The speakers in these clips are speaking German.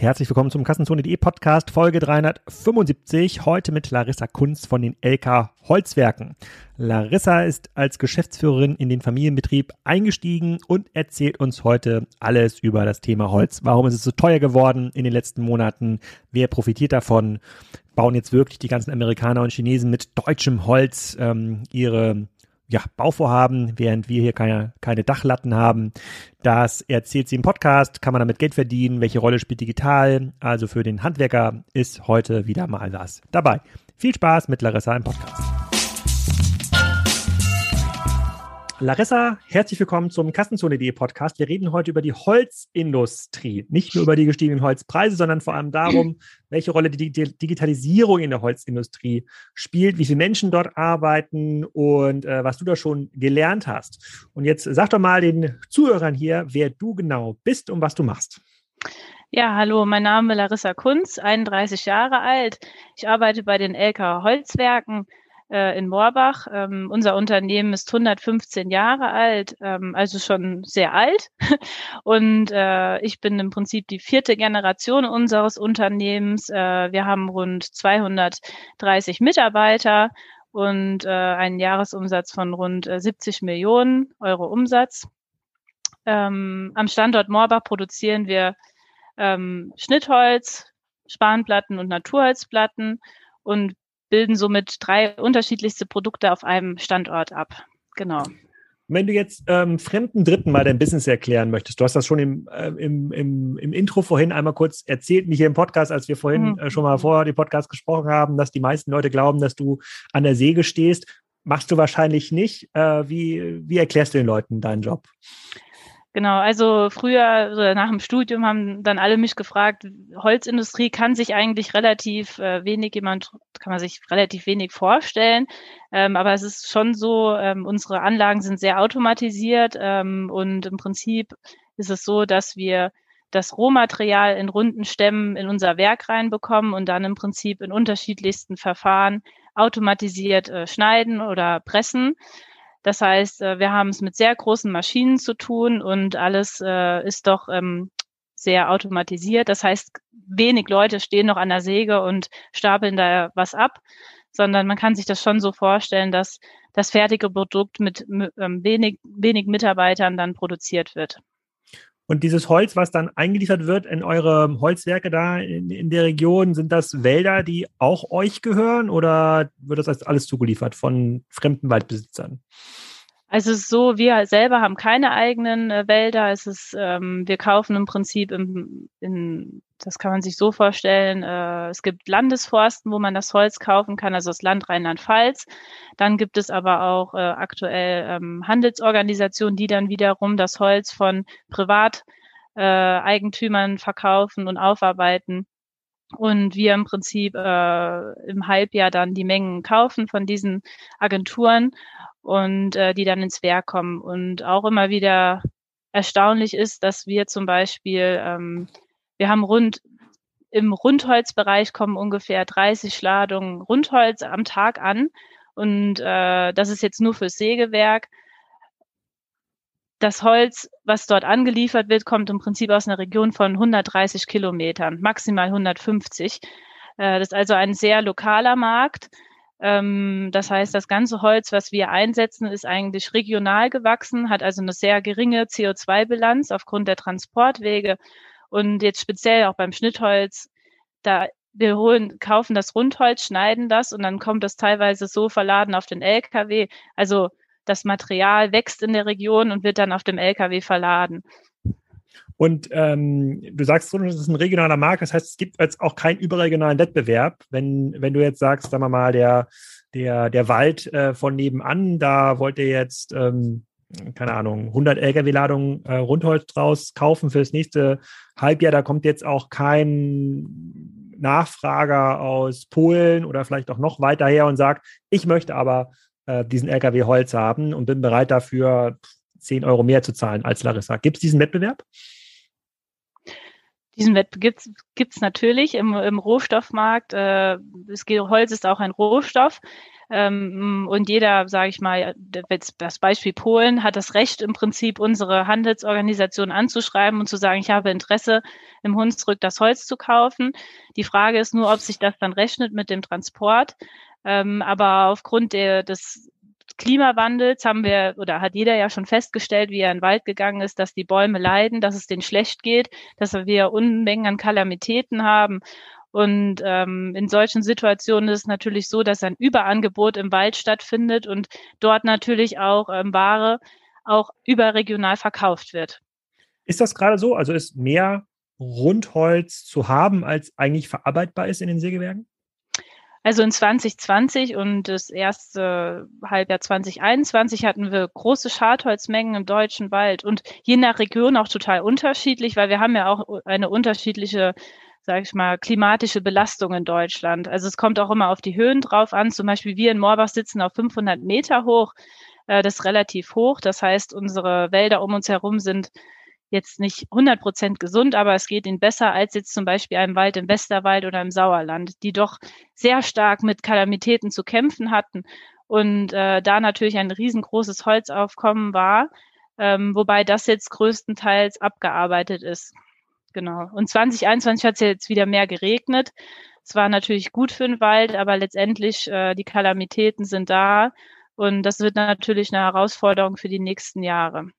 Herzlich willkommen zum Kassenzone.de Podcast Folge 375. Heute mit Larissa Kunz von den LK Holzwerken. Larissa ist als Geschäftsführerin in den Familienbetrieb eingestiegen und erzählt uns heute alles über das Thema Holz. Warum ist es so teuer geworden in den letzten Monaten? Wer profitiert davon? Bauen jetzt wirklich die ganzen Amerikaner und Chinesen mit deutschem Holz ähm, ihre ja, Bauvorhaben, während wir hier keine, keine Dachlatten haben. Das erzählt sie im Podcast, kann man damit Geld verdienen, welche Rolle spielt digital. Also für den Handwerker ist heute wieder mal was dabei. Viel Spaß mit Larissa im Podcast. Larissa, herzlich willkommen zum Kassenzone.de Podcast. Wir reden heute über die Holzindustrie. Nicht nur über die gestiegenen Holzpreise, sondern vor allem darum, welche Rolle die Digitalisierung in der Holzindustrie spielt, wie viele Menschen dort arbeiten und äh, was du da schon gelernt hast. Und jetzt sag doch mal den Zuhörern hier, wer du genau bist und was du machst. Ja, hallo, mein Name ist Larissa Kunz, 31 Jahre alt. Ich arbeite bei den LK Holzwerken äh, in Moorbach. Ähm, unser Unternehmen ist 115 Jahre alt, ähm, also schon sehr alt. Und äh, ich bin im Prinzip die vierte Generation unseres Unternehmens. Äh, wir haben rund 230 Mitarbeiter und äh, einen Jahresumsatz von rund 70 äh, Millionen Euro Umsatz. Ähm, am Standort Moorbach produzieren wir ähm, Schnittholz, Spanplatten und Naturholzplatten und bilden somit drei unterschiedlichste Produkte auf einem Standort ab. Genau. Wenn du jetzt ähm, fremden Dritten mal dein Business erklären möchtest, du hast das schon im, äh, im, im, im Intro vorhin einmal kurz erzählt, nicht hier im Podcast, als wir vorhin mhm. äh, schon mal vor dem Podcast gesprochen haben, dass die meisten Leute glauben, dass du an der Säge stehst. Machst du wahrscheinlich nicht. Äh, wie, wie erklärst du den Leuten deinen Job? Genau, also früher oder nach dem Studium haben dann alle mich gefragt, Holzindustrie kann sich eigentlich relativ äh, wenig jemand, kann man sich relativ wenig vorstellen. Ähm, aber es ist schon so, ähm, unsere Anlagen sind sehr automatisiert ähm, und im Prinzip ist es so, dass wir das Rohmaterial in runden Stämmen in unser Werk reinbekommen und dann im Prinzip in unterschiedlichsten Verfahren automatisiert äh, schneiden oder pressen. Das heißt, äh, wir haben es mit sehr großen Maschinen zu tun und alles äh, ist doch ähm, sehr automatisiert. Das heißt, wenig Leute stehen noch an der Säge und stapeln da was ab, sondern man kann sich das schon so vorstellen, dass das fertige Produkt mit ähm, wenig, wenig Mitarbeitern dann produziert wird. Und dieses Holz, was dann eingeliefert wird in eure Holzwerke da in, in, der Region, sind das Wälder, die auch euch gehören oder wird das alles zugeliefert von fremden Waldbesitzern? Also es ist so, wir selber haben keine eigenen äh, Wälder. Es ist, ähm, wir kaufen im Prinzip im, in, das kann man sich so vorstellen, äh, es gibt Landesforsten, wo man das Holz kaufen kann, also das Land Rheinland-Pfalz. Dann gibt es aber auch äh, aktuell ähm, Handelsorganisationen, die dann wiederum das Holz von Privateigentümern äh, verkaufen und aufarbeiten. Und wir im Prinzip äh, im Halbjahr dann die Mengen kaufen von diesen Agenturen und äh, die dann ins Werk kommen. Und auch immer wieder erstaunlich ist, dass wir zum Beispiel, ähm, wir haben rund im Rundholzbereich kommen ungefähr 30 Ladungen Rundholz am Tag an. Und äh, das ist jetzt nur fürs Sägewerk. Das Holz, was dort angeliefert wird, kommt im Prinzip aus einer Region von 130 Kilometern, maximal 150. Äh, das ist also ein sehr lokaler Markt. Ähm, das heißt, das ganze Holz, was wir einsetzen, ist eigentlich regional gewachsen, hat also eine sehr geringe CO2-Bilanz aufgrund der Transportwege. Und jetzt speziell auch beim Schnittholz, da wir holen, kaufen das Rundholz, schneiden das und dann kommt das teilweise so verladen auf den LKW. Also das Material wächst in der Region und wird dann auf dem LKW verladen. Und ähm, du sagst, das ist ein regionaler Markt, das heißt, es gibt jetzt auch keinen überregionalen Wettbewerb. Wenn, wenn du jetzt sagst, sagen wir mal, der, der, der Wald äh, von nebenan, da wollt ihr jetzt, ähm, keine Ahnung, 100 Lkw-Ladungen äh, Rundholz draus kaufen für das nächste Halbjahr. Da kommt jetzt auch kein Nachfrager aus Polen oder vielleicht auch noch weiter her und sagt, ich möchte aber äh, diesen Lkw Holz haben und bin bereit dafür 10 Euro mehr zu zahlen als Larissa. Gibt es diesen Wettbewerb? Diesen Wettbewerb gibt es natürlich im, im Rohstoffmarkt. Äh, es geht, Holz ist auch ein Rohstoff. Ähm, und jeder, sage ich mal, das Beispiel Polen hat das Recht im Prinzip, unsere Handelsorganisation anzuschreiben und zu sagen, ich habe Interesse, im Hunsrück das Holz zu kaufen. Die Frage ist nur, ob sich das dann rechnet mit dem Transport. Ähm, aber aufgrund der, des Klimawandels haben wir oder hat jeder ja schon festgestellt, wie er in den Wald gegangen ist, dass die Bäume leiden, dass es denen schlecht geht, dass wir Unmengen an Kalamitäten haben. Und ähm, in solchen Situationen ist es natürlich so, dass ein Überangebot im Wald stattfindet und dort natürlich auch ähm, Ware auch überregional verkauft wird. Ist das gerade so? Also ist mehr Rundholz zu haben, als eigentlich verarbeitbar ist in den Sägewerken? Also in 2020 und das erste Halbjahr 2021 hatten wir große Schadholzmengen im deutschen Wald und je nach Region auch total unterschiedlich, weil wir haben ja auch eine unterschiedliche sage ich mal, klimatische Belastung in Deutschland. Also es kommt auch immer auf die Höhen drauf an. Zum Beispiel wir in Moorbach sitzen auf 500 Meter hoch. Äh, das ist relativ hoch. Das heißt, unsere Wälder um uns herum sind jetzt nicht 100 Prozent gesund, aber es geht ihnen besser als jetzt zum Beispiel einem Wald im Westerwald oder im Sauerland, die doch sehr stark mit Kalamitäten zu kämpfen hatten und äh, da natürlich ein riesengroßes Holzaufkommen war, ähm, wobei das jetzt größtenteils abgearbeitet ist. Genau. Und 2021 hat es jetzt wieder mehr geregnet. Es war natürlich gut für den Wald, aber letztendlich äh, die Kalamitäten sind da und das wird natürlich eine Herausforderung für die nächsten Jahre.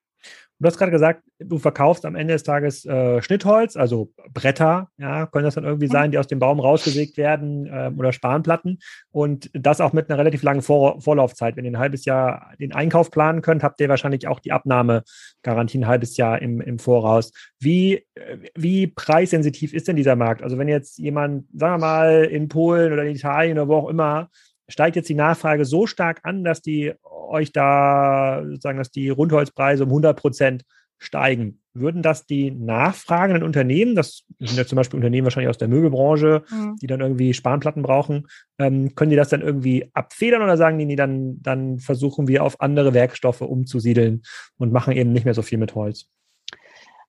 Du hast gerade gesagt, du verkaufst am Ende des Tages äh, Schnittholz, also Bretter, ja, können das dann irgendwie mhm. sein, die aus dem Baum rausgesägt werden äh, oder Spanplatten und das auch mit einer relativ langen Vor Vorlaufzeit. Wenn ihr ein halbes Jahr den Einkauf planen könnt, habt ihr wahrscheinlich auch die Abnahmegarantie ein halbes Jahr im, im Voraus. Wie, wie preissensitiv ist denn dieser Markt? Also wenn jetzt jemand, sagen wir mal, in Polen oder in Italien oder wo auch immer steigt jetzt die Nachfrage so stark an, dass die euch da sozusagen, dass die Rundholzpreise um 100 Prozent steigen. Würden das die nachfragenden Unternehmen, das sind ja zum Beispiel Unternehmen wahrscheinlich aus der Möbelbranche, mhm. die dann irgendwie Spanplatten brauchen, ähm, können die das dann irgendwie abfedern oder sagen die, nee, dann, dann versuchen wir auf andere Werkstoffe umzusiedeln und machen eben nicht mehr so viel mit Holz?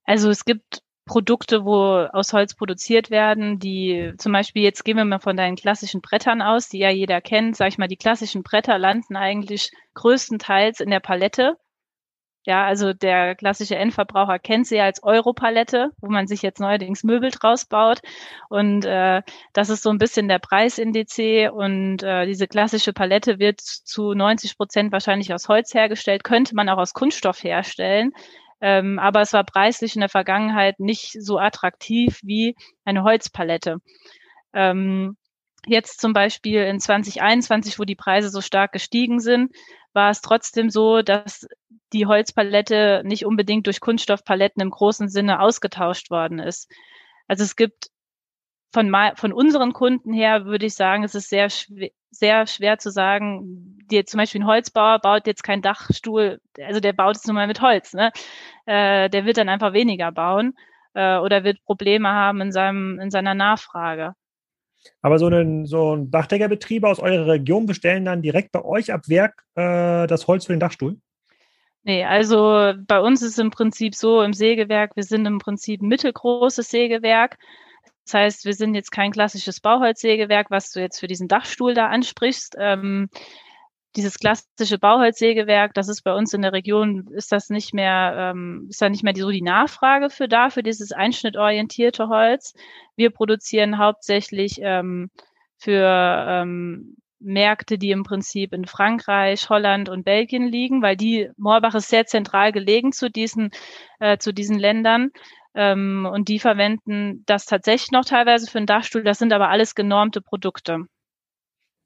Also es gibt Produkte, wo aus Holz produziert werden, die zum Beispiel, jetzt gehen wir mal von deinen klassischen Brettern aus, die ja jeder kennt, sag ich mal, die klassischen Bretter landen eigentlich größtenteils in der Palette. Ja, also der klassische Endverbraucher kennt sie ja als Europalette, wo man sich jetzt neuerdings Möbel draus baut. Und äh, das ist so ein bisschen der Preisindiz. Und äh, diese klassische Palette wird zu 90 Prozent wahrscheinlich aus Holz hergestellt, könnte man auch aus Kunststoff herstellen. Ähm, aber es war preislich in der Vergangenheit nicht so attraktiv wie eine Holzpalette. Ähm, jetzt zum Beispiel in 2021, wo die Preise so stark gestiegen sind, war es trotzdem so, dass die Holzpalette nicht unbedingt durch Kunststoffpaletten im großen Sinne ausgetauscht worden ist. Also es gibt von, von unseren Kunden her würde ich sagen, es ist sehr, schwer, sehr schwer zu sagen, die, zum Beispiel ein Holzbauer baut jetzt keinen Dachstuhl, also der baut es nur mal mit Holz, ne? Äh, der wird dann einfach weniger bauen äh, oder wird Probleme haben in seinem, in seiner Nachfrage. Aber so ein, so ein Dachdeckerbetrieb aus eurer Region bestellen dann direkt bei euch ab Werk äh, das Holz für den Dachstuhl? Nee, also bei uns ist es im Prinzip so im Sägewerk, wir sind im Prinzip ein mittelgroßes Sägewerk. Das heißt, wir sind jetzt kein klassisches Bauholzsägewerk, was du jetzt für diesen Dachstuhl da ansprichst. Ähm, dieses klassische Bauholzsägewerk, das ist bei uns in der Region, ist das nicht mehr, ähm, ist da nicht mehr so die Nachfrage für da, für dieses einschnittorientierte Holz. Wir produzieren hauptsächlich ähm, für ähm, Märkte, die im Prinzip in Frankreich, Holland und Belgien liegen, weil die Moorbach ist sehr zentral gelegen zu diesen, äh, zu diesen Ländern. Ähm, und die verwenden das tatsächlich noch teilweise für einen Dachstuhl. Das sind aber alles genormte Produkte.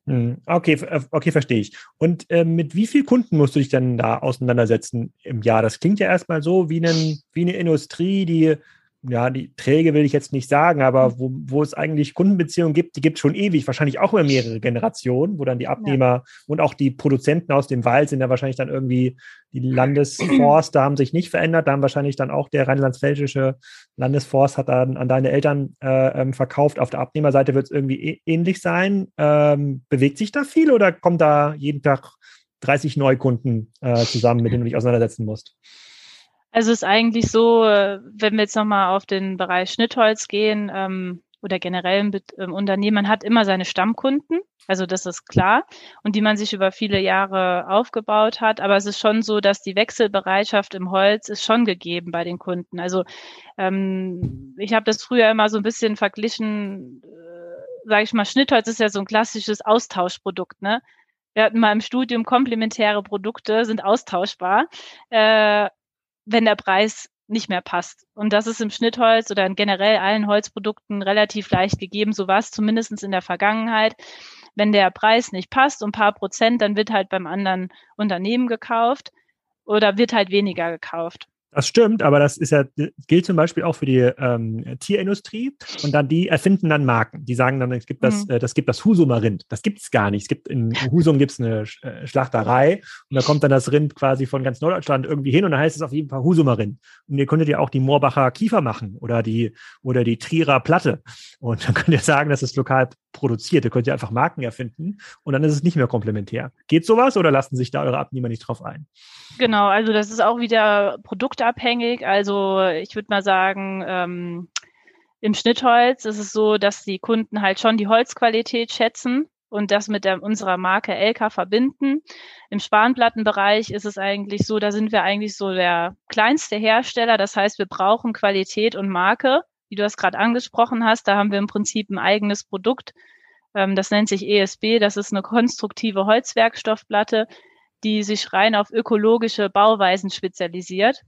Hm, okay, äh, okay, verstehe ich. Und äh, mit wie vielen Kunden musst du dich dann da auseinandersetzen im Jahr? Das klingt ja erstmal so wie, einen, wie eine Industrie, die ja, die Träge will ich jetzt nicht sagen, aber mhm. wo, wo es eigentlich Kundenbeziehungen gibt, die gibt es schon ewig, wahrscheinlich auch über mehrere Generationen, wo dann die Abnehmer ja. und auch die Produzenten aus dem Wald sind ja wahrscheinlich dann irgendwie, die Landesforste haben sich nicht verändert, da haben wahrscheinlich dann auch der rheinland-pfälzische Landesforst hat dann an deine Eltern äh, ähm, verkauft. Auf der Abnehmerseite wird es irgendwie ähnlich sein. Ähm, bewegt sich da viel oder kommt da jeden Tag 30 Neukunden äh, zusammen, mit denen du dich auseinandersetzen musst? Also es ist eigentlich so, äh, wenn wir jetzt nochmal auf den Bereich Schnittholz gehen, ähm, oder generell im, im Unternehmen, man hat immer seine Stammkunden, also das ist klar, und die man sich über viele Jahre aufgebaut hat. Aber es ist schon so, dass die Wechselbereitschaft im Holz ist schon gegeben bei den Kunden. Also ähm, ich habe das früher immer so ein bisschen verglichen, äh, sage ich mal, Schnittholz ist ja so ein klassisches Austauschprodukt, ne? Wir hatten mal im Studium komplementäre Produkte sind austauschbar, äh, wenn der Preis nicht mehr passt. Und das ist im Schnittholz oder in generell allen Holzprodukten relativ leicht gegeben. So war es zumindest in der Vergangenheit. Wenn der Preis nicht passt, um ein paar Prozent, dann wird halt beim anderen Unternehmen gekauft oder wird halt weniger gekauft. Das stimmt, aber das ist ja, gilt zum Beispiel auch für die ähm, Tierindustrie. Und dann die erfinden dann Marken. Die sagen dann, es gibt das, mhm. äh, das gibt das Husumer Rind. Das gibt es gar nicht. Es gibt in Husum gibt es eine äh, Schlachterei und da kommt dann das Rind quasi von ganz Norddeutschland irgendwie hin und dann heißt es auf jeden Fall Husumer Rind. Und ihr könntet ja auch die Moorbacher Kiefer machen oder die oder die Trierer Platte. Und dann könnt ihr sagen, das ist lokal produziert. Ihr könnt ja einfach Marken erfinden und dann ist es nicht mehr komplementär. Geht sowas oder lassen sich da eure Abnehmer nicht drauf ein? Genau, also das ist auch wieder produktabhängig. Also ich würde mal sagen, ähm, im Schnittholz ist es so, dass die Kunden halt schon die Holzqualität schätzen und das mit der, unserer Marke Elka verbinden. Im Spanplattenbereich ist es eigentlich so, da sind wir eigentlich so der kleinste Hersteller. Das heißt, wir brauchen Qualität und Marke, wie du das gerade angesprochen hast. Da haben wir im Prinzip ein eigenes Produkt. Ähm, das nennt sich ESB. Das ist eine konstruktive Holzwerkstoffplatte, die sich rein auf ökologische Bauweisen spezialisiert.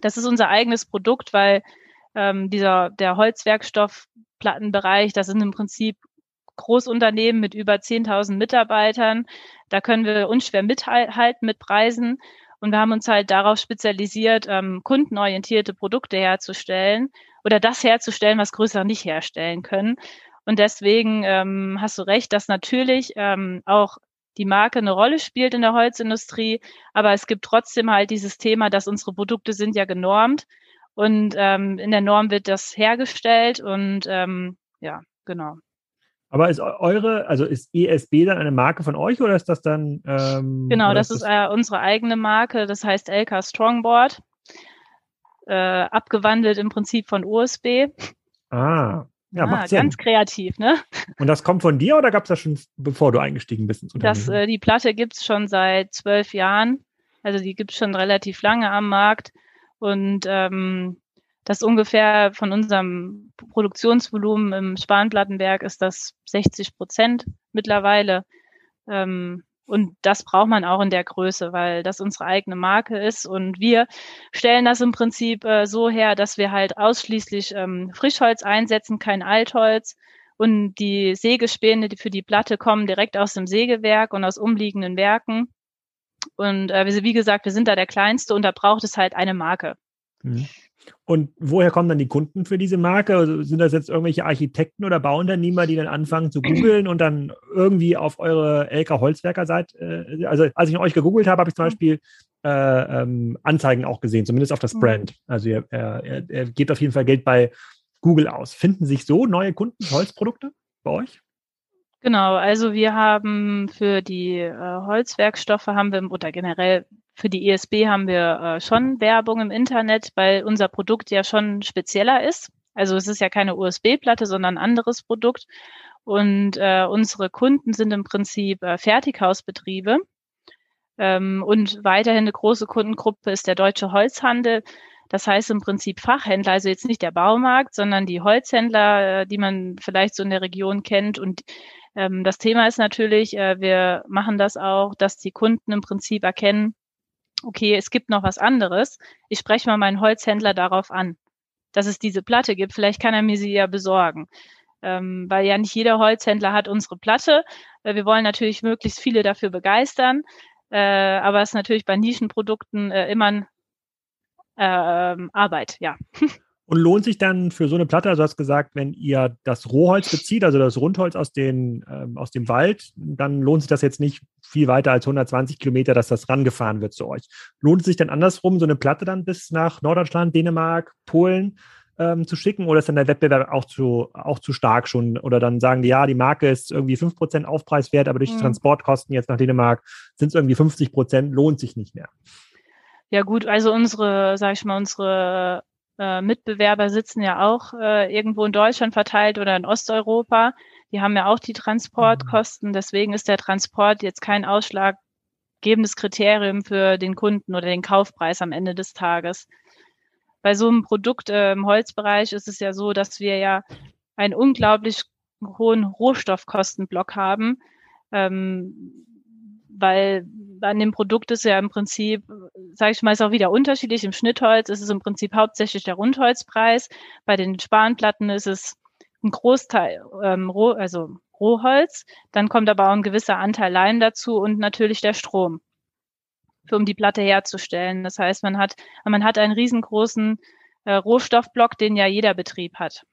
Das ist unser eigenes Produkt, weil ähm, dieser der Holzwerkstoffplattenbereich, das sind im Prinzip Großunternehmen mit über 10.000 Mitarbeitern. Da können wir unschwer mithalten mit Preisen. Und wir haben uns halt darauf spezialisiert, ähm, kundenorientierte Produkte herzustellen oder das herzustellen, was größer nicht herstellen können. Und deswegen ähm, hast du recht, dass natürlich ähm, auch die Marke eine Rolle spielt in der Holzindustrie, aber es gibt trotzdem halt dieses Thema, dass unsere Produkte sind ja genormt und ähm, in der Norm wird das hergestellt und ähm, ja, genau. Aber ist eure, also ist ESB dann eine Marke von euch oder ist das dann? Ähm, genau, das ist, das äh, unsere eigene Marke, das heißt LK Strongboard, äh, abgewandelt im Prinzip von USB. Ah, ja, ah. Ganz kreativ, ne? Und das kommt von dir oder gab es das schon, bevor du eingestiegen bist ins Unternehmen? Das, äh, die Platte gibt es schon seit zwölf Jahren. Also die gibt es schon relativ lange am Markt. Und ähm, das ungefähr von unserem Produktionsvolumen im Spanplattenwerk ist das 60 Prozent mittlerweile. Ähm, und das braucht man auch in der Größe, weil das unsere eigene Marke ist. Und wir stellen das im Prinzip äh, so her, dass wir halt ausschließlich ähm, Frischholz einsetzen, kein Altholz. Und die Sägespäne für die Platte kommen direkt aus dem Sägewerk und aus umliegenden Werken. Und äh, wie gesagt, wir sind da der Kleinste und da braucht es halt eine Marke. Mhm. Und woher kommen dann die Kunden für diese Marke? Also sind das jetzt irgendwelche Architekten oder Bauunternehmer, die dann anfangen zu googeln und dann irgendwie auf eure LK Holzwerker seid? Äh, also als ich euch gegoogelt habe, habe ich zum mhm. Beispiel äh, ähm, Anzeigen auch gesehen, zumindest auf das mhm. Brand. Also ihr, er, er gebt auf jeden Fall Geld bei Google aus. Finden sich so neue Kunden Holzprodukte bei euch? Genau, also wir haben für die äh, Holzwerkstoffe haben wir oder generell für die ESB haben wir äh, schon Werbung im Internet, weil unser Produkt ja schon spezieller ist. Also es ist ja keine USB-Platte, sondern ein anderes Produkt. Und äh, unsere Kunden sind im Prinzip äh, Fertighausbetriebe. Ähm, und weiterhin eine große Kundengruppe ist der deutsche Holzhandel. Das heißt im Prinzip Fachhändler, also jetzt nicht der Baumarkt, sondern die Holzhändler, äh, die man vielleicht so in der Region kennt. Und ähm, das Thema ist natürlich, äh, wir machen das auch, dass die Kunden im Prinzip erkennen, okay, es gibt noch was anderes. Ich spreche mal meinen Holzhändler darauf an, dass es diese Platte gibt. Vielleicht kann er mir sie ja besorgen. Ähm, weil ja nicht jeder Holzhändler hat unsere Platte. Äh, wir wollen natürlich möglichst viele dafür begeistern. Äh, aber es ist natürlich bei Nischenprodukten äh, immer äh, Arbeit, ja. Und lohnt sich dann für so eine Platte, also du hast gesagt, wenn ihr das Rohholz bezieht, also das Rundholz aus, den, ähm, aus dem Wald, dann lohnt sich das jetzt nicht viel weiter als 120 Kilometer, dass das rangefahren wird zu euch. Lohnt es sich dann andersrum, so eine Platte dann bis nach Norddeutschland, Dänemark, Polen ähm, zu schicken oder ist dann der Wettbewerb auch zu, auch zu stark schon? Oder dann sagen die, ja, die Marke ist irgendwie 5% Aufpreis wert, aber durch die mhm. Transportkosten jetzt nach Dänemark sind es irgendwie 50 Prozent, lohnt sich nicht mehr. Ja gut, also unsere, sag ich mal, unsere äh, Mitbewerber sitzen ja auch äh, irgendwo in Deutschland verteilt oder in Osteuropa. Die haben ja auch die Transportkosten. Deswegen ist der Transport jetzt kein ausschlaggebendes Kriterium für den Kunden oder den Kaufpreis am Ende des Tages. Bei so einem Produkt äh, im Holzbereich ist es ja so, dass wir ja einen unglaublich hohen Rohstoffkostenblock haben, ähm, weil an dem Produkt ist ja im Prinzip, sage ich mal, ist auch wieder unterschiedlich. Im Schnittholz ist es im Prinzip hauptsächlich der Rundholzpreis. Bei den Spanplatten ist es ein Großteil, ähm, Roh, also Rohholz. Dann kommt aber auch ein gewisser Anteil Leim dazu und natürlich der Strom, für, um die Platte herzustellen. Das heißt, man hat, man hat einen riesengroßen äh, Rohstoffblock, den ja jeder Betrieb hat.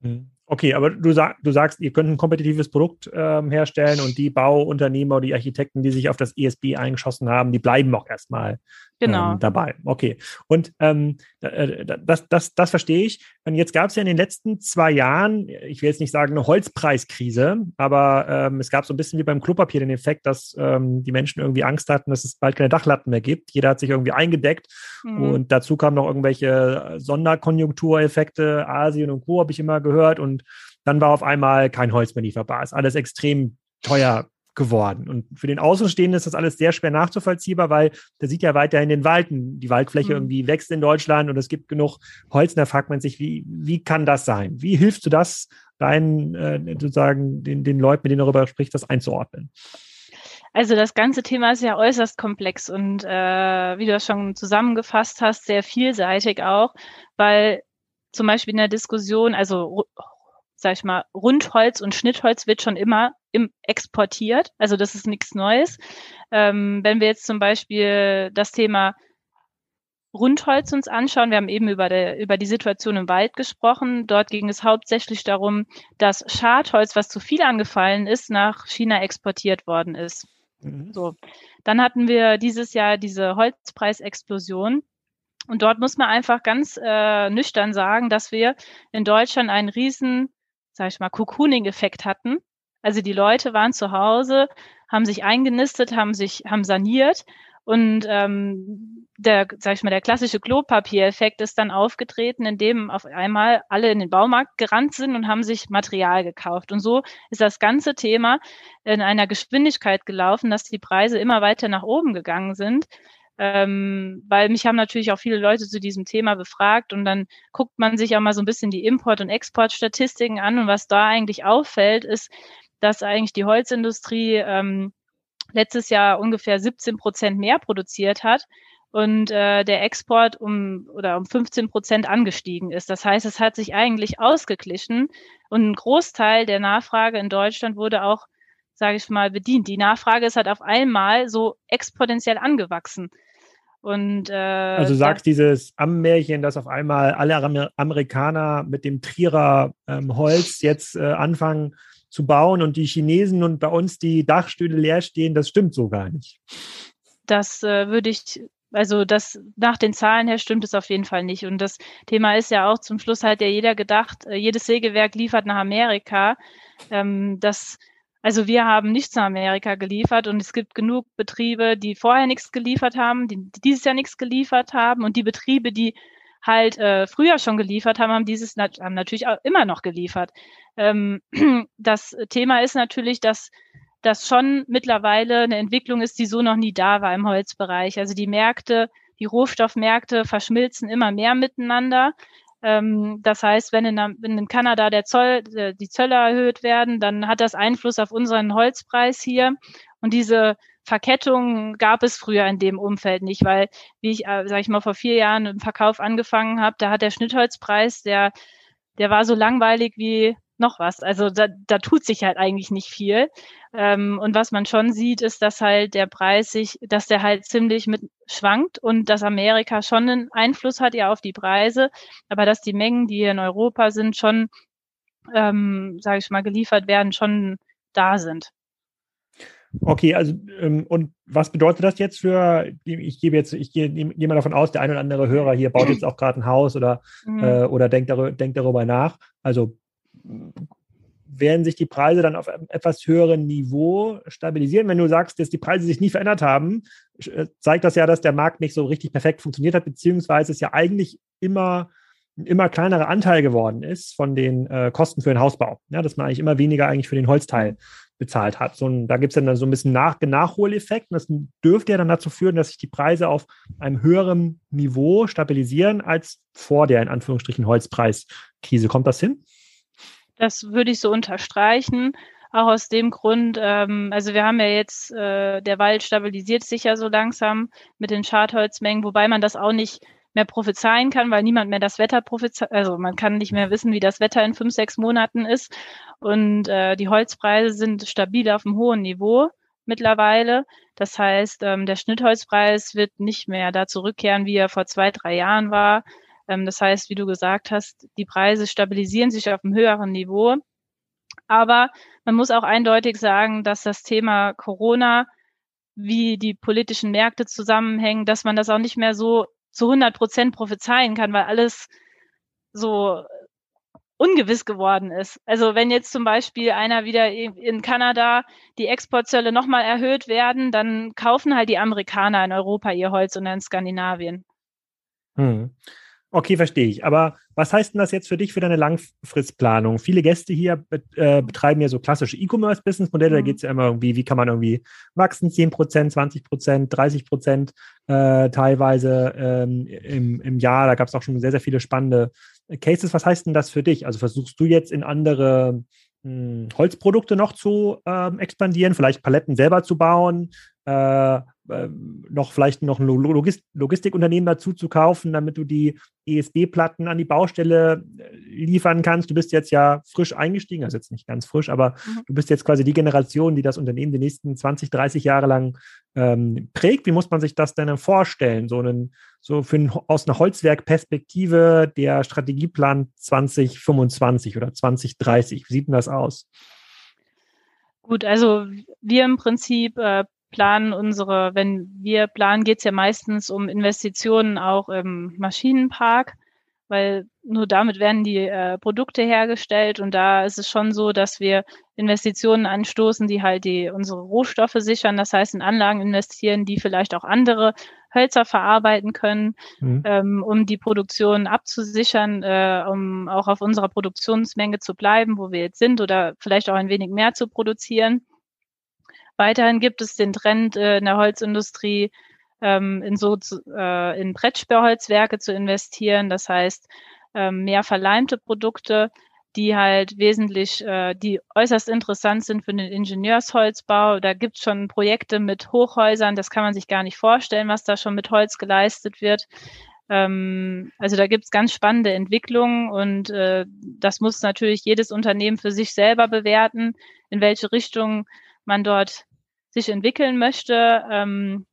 Mhm. Okay, aber du, sag, du sagst, ihr könnt ein kompetitives Produkt ähm, herstellen und die Bauunternehmer, die Architekten, die sich auf das ESB eingeschossen haben, die bleiben auch erstmal genau. ähm, dabei. Okay. Und ähm, äh, das, das, das verstehe ich. Und jetzt gab es ja in den letzten zwei Jahren, ich will jetzt nicht sagen eine Holzpreiskrise, aber ähm, es gab so ein bisschen wie beim Klopapier den Effekt, dass ähm, die Menschen irgendwie Angst hatten, dass es bald keine Dachlatten mehr gibt. Jeder hat sich irgendwie eingedeckt mhm. und dazu kamen noch irgendwelche Sonderkonjunktureffekte, Asien und Co. habe ich immer gehört und dann war auf einmal kein Holz mehr lieferbar. Ist alles extrem teuer geworden. Und für den Außenstehenden ist das alles sehr schwer nachzuvollziehbar, weil der sieht ja weiterhin den Wald. Die Waldfläche mhm. irgendwie wächst in Deutschland und es gibt genug Holz. Und da fragt man sich, wie, wie kann das sein? Wie hilfst du das, deinen, äh, sozusagen, den, den Leuten, mit denen du darüber sprichst, das einzuordnen? Also das ganze Thema ist ja äußerst komplex und äh, wie du das schon zusammengefasst hast, sehr vielseitig auch, weil zum Beispiel in der Diskussion, also sag ich mal, Rundholz und Schnittholz wird schon immer im exportiert. Also das ist nichts Neues. Ähm, wenn wir jetzt zum Beispiel das Thema Rundholz uns anschauen, wir haben eben über, der, über die Situation im Wald gesprochen. Dort ging es hauptsächlich darum, dass Schadholz, was zu viel angefallen ist, nach China exportiert worden ist. Mhm. So. Dann hatten wir dieses Jahr diese Holzpreisexplosion. Und dort muss man einfach ganz äh, nüchtern sagen, dass wir in Deutschland einen riesen sag ich mal, Cocooning-Effekt hatten. Also die Leute waren zu Hause, haben sich eingenistet, haben sich, haben saniert und ähm, der, sag ich mal, der klassische Klopapiereffekt ist dann aufgetreten, indem auf einmal alle in den Baumarkt gerannt sind und haben sich Material gekauft. Und so ist das ganze Thema in einer Geschwindigkeit gelaufen, dass die Preise immer weiter nach oben gegangen sind, ähm, weil mich haben natürlich auch viele Leute zu diesem Thema befragt und dann guckt man sich auch mal so ein bisschen die Import- und Exportstatistiken an und was da eigentlich auffällt, ist, dass eigentlich die Holzindustrie ähm, letztes Jahr ungefähr 17 Prozent mehr produziert hat und äh, der Export um oder um 15 Prozent angestiegen ist. Das heißt, es hat sich eigentlich ausgeglichen und ein Großteil der Nachfrage in Deutschland wurde auch, sage ich mal, bedient. Die Nachfrage ist halt auf einmal so exponentiell angewachsen. Und, äh, also du sagst dieses Am-Märchen, dass auf einmal alle Amer Amerikaner mit dem Trierer ähm, Holz jetzt äh, anfangen zu bauen und die Chinesen und bei uns die Dachstühle leer stehen, das stimmt so gar nicht. Das äh, würde ich, also das nach den Zahlen her stimmt es auf jeden Fall nicht. Und das Thema ist ja auch zum Schluss hat ja jeder gedacht, äh, jedes Sägewerk liefert nach Amerika. Ähm, das also wir haben nichts nach Amerika geliefert und es gibt genug Betriebe, die vorher nichts geliefert haben, die, dieses Jahr nichts geliefert haben und die Betriebe, die halt äh, früher schon geliefert haben, haben dieses haben natürlich auch immer noch geliefert. Ähm, das Thema ist natürlich, dass das schon mittlerweile eine Entwicklung ist, die so noch nie da war im Holzbereich. Also die Märkte, die Rohstoffmärkte verschmilzen immer mehr miteinander. Ähm, das heißt, wenn in, wenn in Kanada der Zoll, äh, die Zölle erhöht werden, dann hat das Einfluss auf unseren Holzpreis hier. Und diese Verkettung gab es früher in dem Umfeld nicht, weil, wie ich, äh, sage ich mal, vor vier Jahren im Verkauf angefangen habe, da hat der Schnittholzpreis, der, der war so langweilig wie noch was. Also da, da tut sich halt eigentlich nicht viel. Ähm, und was man schon sieht, ist, dass halt der Preis sich, dass der halt ziemlich mit schwankt und dass Amerika schon einen Einfluss hat ja auf die Preise, aber dass die Mengen, die hier in Europa sind, schon, ähm, sage ich mal, geliefert werden, schon da sind. Okay, also ähm, und was bedeutet das jetzt für, ich gebe jetzt, ich gehe, gehe mal davon aus, der ein oder andere Hörer hier baut jetzt auch gerade ein Haus oder, mhm. äh, oder denkt, darüber, denkt darüber nach. Also werden sich die Preise dann auf einem etwas höheren Niveau stabilisieren. Wenn du sagst, dass die Preise sich nie verändert haben, äh, zeigt das ja, dass der Markt nicht so richtig perfekt funktioniert hat, beziehungsweise es ja eigentlich immer ein immer kleinerer Anteil geworden ist von den äh, Kosten für den Hausbau. Ja, dass man eigentlich immer weniger eigentlich für den Holzteil bezahlt hat. So ein, da gibt es dann so ein bisschen Nach Nachholeffekt. Und das dürfte ja dann dazu führen, dass sich die Preise auf einem höheren Niveau stabilisieren als vor der in Anführungsstrichen Holzpreiskrise. Kommt das hin? Das würde ich so unterstreichen. Auch aus dem Grund, ähm, also wir haben ja jetzt, äh, der Wald stabilisiert sich ja so langsam mit den Schadholzmengen, wobei man das auch nicht mehr prophezeien kann, weil niemand mehr das Wetter prophezeit, also man kann nicht mehr wissen, wie das Wetter in fünf, sechs Monaten ist. Und äh, die Holzpreise sind stabil auf einem hohen Niveau mittlerweile. Das heißt, ähm, der Schnittholzpreis wird nicht mehr da zurückkehren, wie er vor zwei, drei Jahren war. Ähm, das heißt, wie du gesagt hast, die Preise stabilisieren sich auf einem höheren Niveau. Aber man muss auch eindeutig sagen, dass das Thema Corona, wie die politischen Märkte zusammenhängen, dass man das auch nicht mehr so zu 100 Prozent prophezeien kann, weil alles so ungewiss geworden ist. Also wenn jetzt zum Beispiel einer wieder in Kanada die Exportzölle nochmal erhöht werden, dann kaufen halt die Amerikaner in Europa ihr Holz und in Skandinavien. Hm. Okay, verstehe ich. Aber was heißt denn das jetzt für dich für deine Langfristplanung? Viele Gäste hier äh, betreiben ja so klassische E-Commerce-Business-Modelle. Mhm. Da geht es ja immer irgendwie, wie kann man irgendwie wachsen, 10 Prozent, 20 Prozent, 30 Prozent äh, teilweise ähm, im, im Jahr. Da gab es auch schon sehr, sehr viele spannende Cases. Was heißt denn das für dich? Also versuchst du jetzt in andere mh, hm, Holzprodukte noch zu ähm, expandieren, vielleicht Paletten selber zu bauen? Äh, äh, noch vielleicht noch ein Logist Logistikunternehmen dazu zu kaufen, damit du die ESB-Platten an die Baustelle äh, liefern kannst. Du bist jetzt ja frisch eingestiegen, also jetzt nicht ganz frisch, aber mhm. du bist jetzt quasi die Generation, die das Unternehmen die nächsten 20, 30 Jahre lang ähm, prägt. Wie muss man sich das denn vorstellen? So, einen, so für ein, aus einer Holzwerkperspektive der Strategieplan 2025 oder 2030. Wie sieht denn das aus? Gut, also wir im Prinzip äh, planen unsere, wenn wir planen, geht es ja meistens um Investitionen auch im Maschinenpark, weil nur damit werden die äh, Produkte hergestellt und da ist es schon so, dass wir Investitionen anstoßen, die halt die unsere Rohstoffe sichern, das heißt in Anlagen investieren, die vielleicht auch andere Hölzer verarbeiten können, mhm. ähm, um die Produktion abzusichern, äh, um auch auf unserer Produktionsmenge zu bleiben, wo wir jetzt sind oder vielleicht auch ein wenig mehr zu produzieren. Weiterhin gibt es den Trend äh, in der Holzindustrie, ähm, in so äh, in Brettsperrholzwerke zu investieren. Das heißt, ähm, mehr verleimte Produkte, die halt wesentlich, äh, die äußerst interessant sind für den Ingenieursholzbau. Da gibt es schon Projekte mit Hochhäusern, das kann man sich gar nicht vorstellen, was da schon mit Holz geleistet wird. Ähm, also da gibt es ganz spannende Entwicklungen und äh, das muss natürlich jedes Unternehmen für sich selber bewerten, in welche Richtung man dort sich entwickeln möchte. Ähm,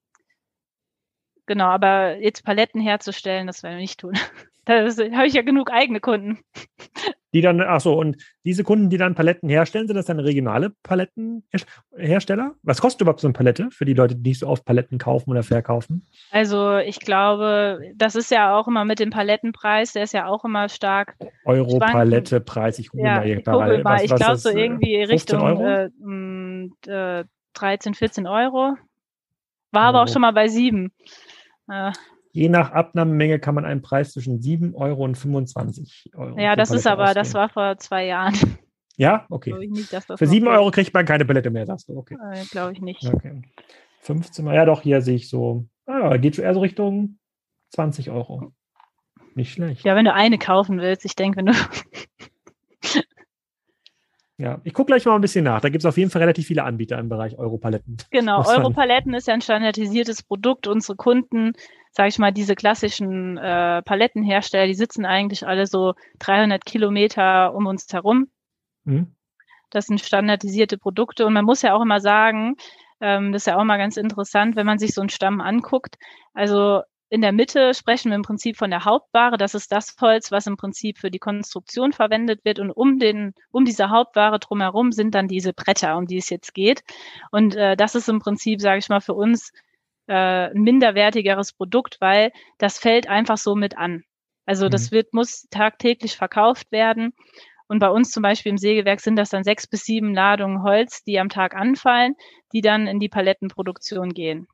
genau, aber jetzt Paletten herzustellen, das werden wir nicht tun. Da habe ich ja genug eigene Kunden. Die dann, ach so, und diese Kunden, die dann Paletten herstellen, sind das dann regionale Palettenhersteller? Was kostet überhaupt so eine Palette für die Leute, die nicht so oft Paletten kaufen oder verkaufen? Also ich glaube, das ist ja auch immer mit dem Palettenpreis, der ist ja auch immer stark. Euro Palette Preis, ich gucke ja, mal, ich, mal. ich glaube so irgendwie Richtung äh, äh, 13, 14 Euro. War aber auch schon mal bei 7. Äh. Je nach Abnahmemenge kann man einen Preis zwischen 7 Euro und 25 Euro. Ja, das ist aber, ausgehen. das war vor zwei Jahren. Ja, okay. Nicht, Für 7 Euro kriegt man keine Palette mehr, sagst du, okay. Äh, Glaube ich nicht. Okay. 15 Mal, ja doch, hier sehe ich so, ah, geht eher so Richtung 20 Euro. Nicht schlecht. Ja, wenn du eine kaufen willst, ich denke, wenn du ja, ich gucke gleich mal ein bisschen nach. Da gibt es auf jeden Fall relativ viele Anbieter im Bereich Europaletten. Genau, Europaletten ist ja ein standardisiertes Produkt. Unsere Kunden, sage ich mal, diese klassischen äh, Palettenhersteller, die sitzen eigentlich alle so 300 Kilometer um uns herum. Mhm. Das sind standardisierte Produkte und man muss ja auch immer sagen, ähm, das ist ja auch mal ganz interessant, wenn man sich so einen Stamm anguckt. Also in der Mitte sprechen wir im Prinzip von der Hauptware. Das ist das Holz, was im Prinzip für die Konstruktion verwendet wird. Und um den, um diese Hauptware drumherum sind dann diese Bretter, um die es jetzt geht. Und äh, das ist im Prinzip, sage ich mal, für uns äh, ein minderwertigeres Produkt, weil das fällt einfach so mit an. Also das mhm. wird, muss tagtäglich verkauft werden. Und bei uns zum Beispiel im Sägewerk sind das dann sechs bis sieben Ladungen Holz, die am Tag anfallen, die dann in die Palettenproduktion gehen.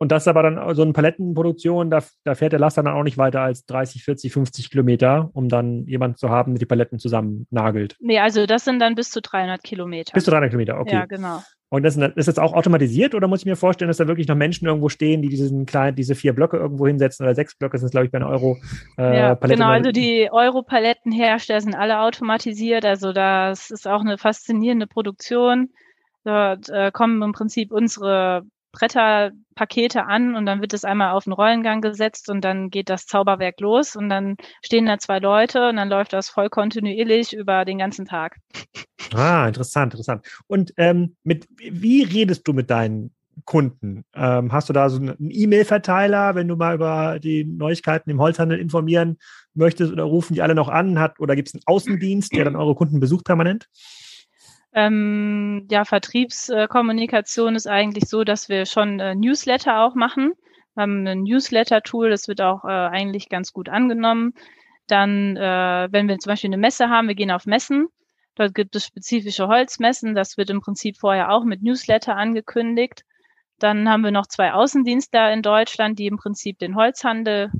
Und das ist aber dann so eine Palettenproduktion, da, da fährt der Laster dann auch nicht weiter als 30, 40, 50 Kilometer, um dann jemanden zu haben, der die Paletten zusammen nagelt. Nee, also das sind dann bis zu 300 Kilometer. Bis zu 300 Kilometer, okay. Ja, genau. Und das, ist das auch automatisiert oder muss ich mir vorstellen, dass da wirklich noch Menschen irgendwo stehen, die diesen kleinen, diese vier Blöcke irgendwo hinsetzen oder sechs Blöcke sind es, glaube ich, bei einer Euro äh, ja, Genau, also die Euro-Palettenhersteller sind alle automatisiert. Also das ist auch eine faszinierende Produktion. Dort äh, kommen im Prinzip unsere Bretterpakete an und dann wird es einmal auf den Rollengang gesetzt und dann geht das Zauberwerk los und dann stehen da zwei Leute und dann läuft das voll kontinuierlich über den ganzen Tag. Ah, interessant, interessant. Und ähm, mit wie redest du mit deinen Kunden? Ähm, hast du da so einen E-Mail-Verteiler, wenn du mal über die Neuigkeiten im Holzhandel informieren möchtest oder rufen die alle noch an? Hat, oder gibt es einen Außendienst, der dann eure Kunden besucht permanent? Ähm, ja, Vertriebskommunikation ist eigentlich so, dass wir schon äh, Newsletter auch machen. Wir haben ein Newsletter-Tool, das wird auch äh, eigentlich ganz gut angenommen. Dann, äh, wenn wir zum Beispiel eine Messe haben, wir gehen auf Messen. Dort gibt es spezifische Holzmessen. Das wird im Prinzip vorher auch mit Newsletter angekündigt. Dann haben wir noch zwei Außendienstler in Deutschland, die im Prinzip den Holzhandel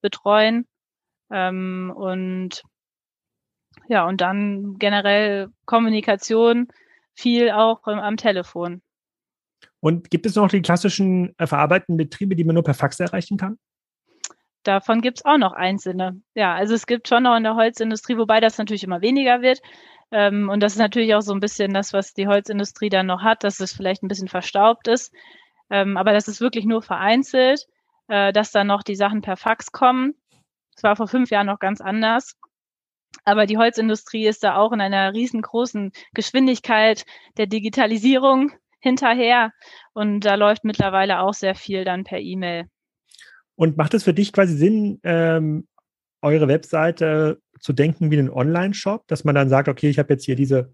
betreuen. Ähm, und ja, und dann generell Kommunikation, viel auch am Telefon. Und gibt es noch die klassischen äh, verarbeitenden Betriebe, die man nur per Fax erreichen kann? Davon gibt es auch noch einzelne. Ja, also es gibt schon noch in der Holzindustrie, wobei das natürlich immer weniger wird. Ähm, und das ist natürlich auch so ein bisschen das, was die Holzindustrie dann noch hat, dass es vielleicht ein bisschen verstaubt ist. Ähm, aber das ist wirklich nur vereinzelt, äh, dass dann noch die Sachen per Fax kommen. Das war vor fünf Jahren noch ganz anders. Aber die Holzindustrie ist da auch in einer riesengroßen Geschwindigkeit der Digitalisierung hinterher. Und da läuft mittlerweile auch sehr viel dann per E-Mail. Und macht es für dich quasi Sinn, ähm, eure Webseite zu denken wie einen Online-Shop, dass man dann sagt, okay, ich habe jetzt hier diese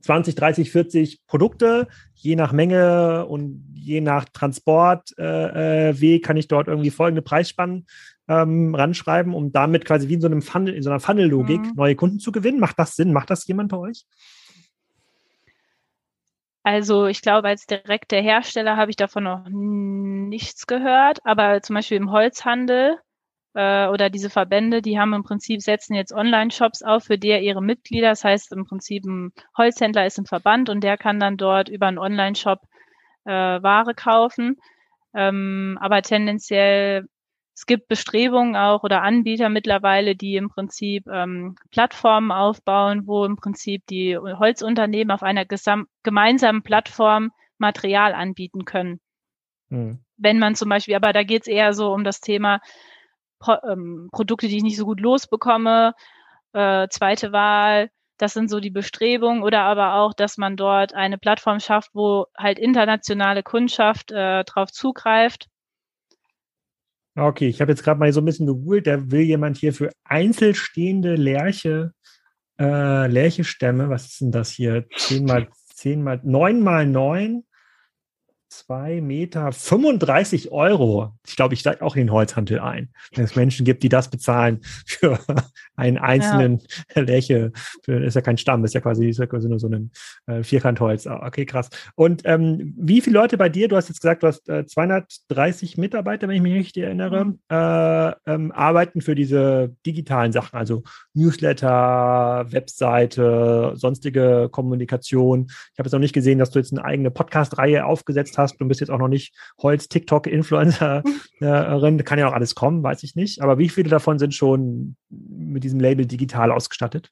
20, 30, 40 Produkte, je nach Menge und je nach Transportweg äh, äh kann ich dort irgendwie folgende Preisspannen ähm, ranschreiben, um damit quasi wie in so einem Funnel, in so einer Funnel-Logik mhm. neue Kunden zu gewinnen. Macht das Sinn? Macht das jemand bei euch? Also ich glaube, als direkter Hersteller habe ich davon noch nichts gehört, aber zum Beispiel im Holzhandel äh, oder diese Verbände, die haben im Prinzip, setzen jetzt Online-Shops auf für der ihre Mitglieder. Das heißt im Prinzip, ein Holzhändler ist im Verband und der kann dann dort über einen Online-Shop äh, Ware kaufen. Ähm, aber tendenziell es gibt Bestrebungen auch oder Anbieter mittlerweile, die im Prinzip ähm, Plattformen aufbauen, wo im Prinzip die Holzunternehmen auf einer gemeinsamen Plattform Material anbieten können. Mhm. Wenn man zum Beispiel, aber da geht es eher so um das Thema Pro, ähm, Produkte, die ich nicht so gut losbekomme, äh, zweite Wahl, das sind so die Bestrebungen oder aber auch, dass man dort eine Plattform schafft, wo halt internationale Kundschaft äh, drauf zugreift Okay, ich habe jetzt gerade mal so ein bisschen gegoogelt, da will jemand hier für einzelstehende Lerche, äh, Lerchestämme, was ist denn das hier? 10 mal 10 mal 9 mal 9 2 Meter 35 Euro. Ich glaube, ich steige auch in den Holzhandel ein. Wenn es Menschen gibt, die das bezahlen für einen einzelnen ja. Läche, für, ist ja kein Stamm, ist ja quasi, ist ja quasi nur so ein äh, Vierkantholz. Ah, okay, krass. Und ähm, wie viele Leute bei dir, du hast jetzt gesagt, du hast äh, 230 Mitarbeiter, wenn ich mich richtig erinnere, mhm. äh, ähm, arbeiten für diese digitalen Sachen, also Newsletter, Webseite, sonstige Kommunikation. Ich habe jetzt noch nicht gesehen, dass du jetzt eine eigene Podcast-Reihe aufgesetzt hast. Du bist jetzt auch noch nicht Holz-TikTok-Influencerin. Kann ja auch alles kommen, weiß ich nicht. Aber wie viele davon sind schon mit diesem Label digital ausgestattet?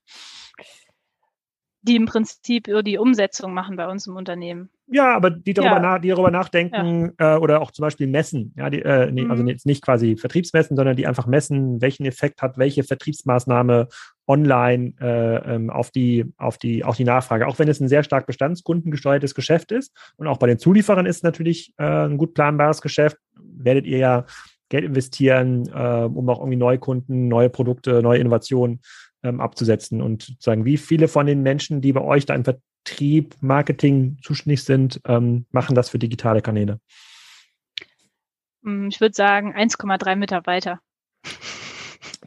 Die im Prinzip die Umsetzung machen bei uns im Unternehmen. Ja, aber die darüber, ja. nach, die darüber nachdenken ja. äh, oder auch zum Beispiel messen. Ja, die, äh, nee, also mhm. also jetzt nicht quasi Vertriebsmessen, sondern die einfach messen, welchen Effekt hat welche Vertriebsmaßnahme online äh, ähm, auf, die, auf, die, auf die Nachfrage. Auch wenn es ein sehr stark bestandskundengesteuertes Geschäft ist und auch bei den Zulieferern ist natürlich äh, ein gut planbares Geschäft, werdet ihr ja Geld investieren, äh, um auch irgendwie neue Kunden, neue Produkte, neue Innovationen ähm, abzusetzen. Und sagen, wie viele von den Menschen, die bei euch da im Vertrieb, Marketing zuständig sind, ähm, machen das für digitale Kanäle? Hm, ich würde sagen 1,3 Mitarbeiter.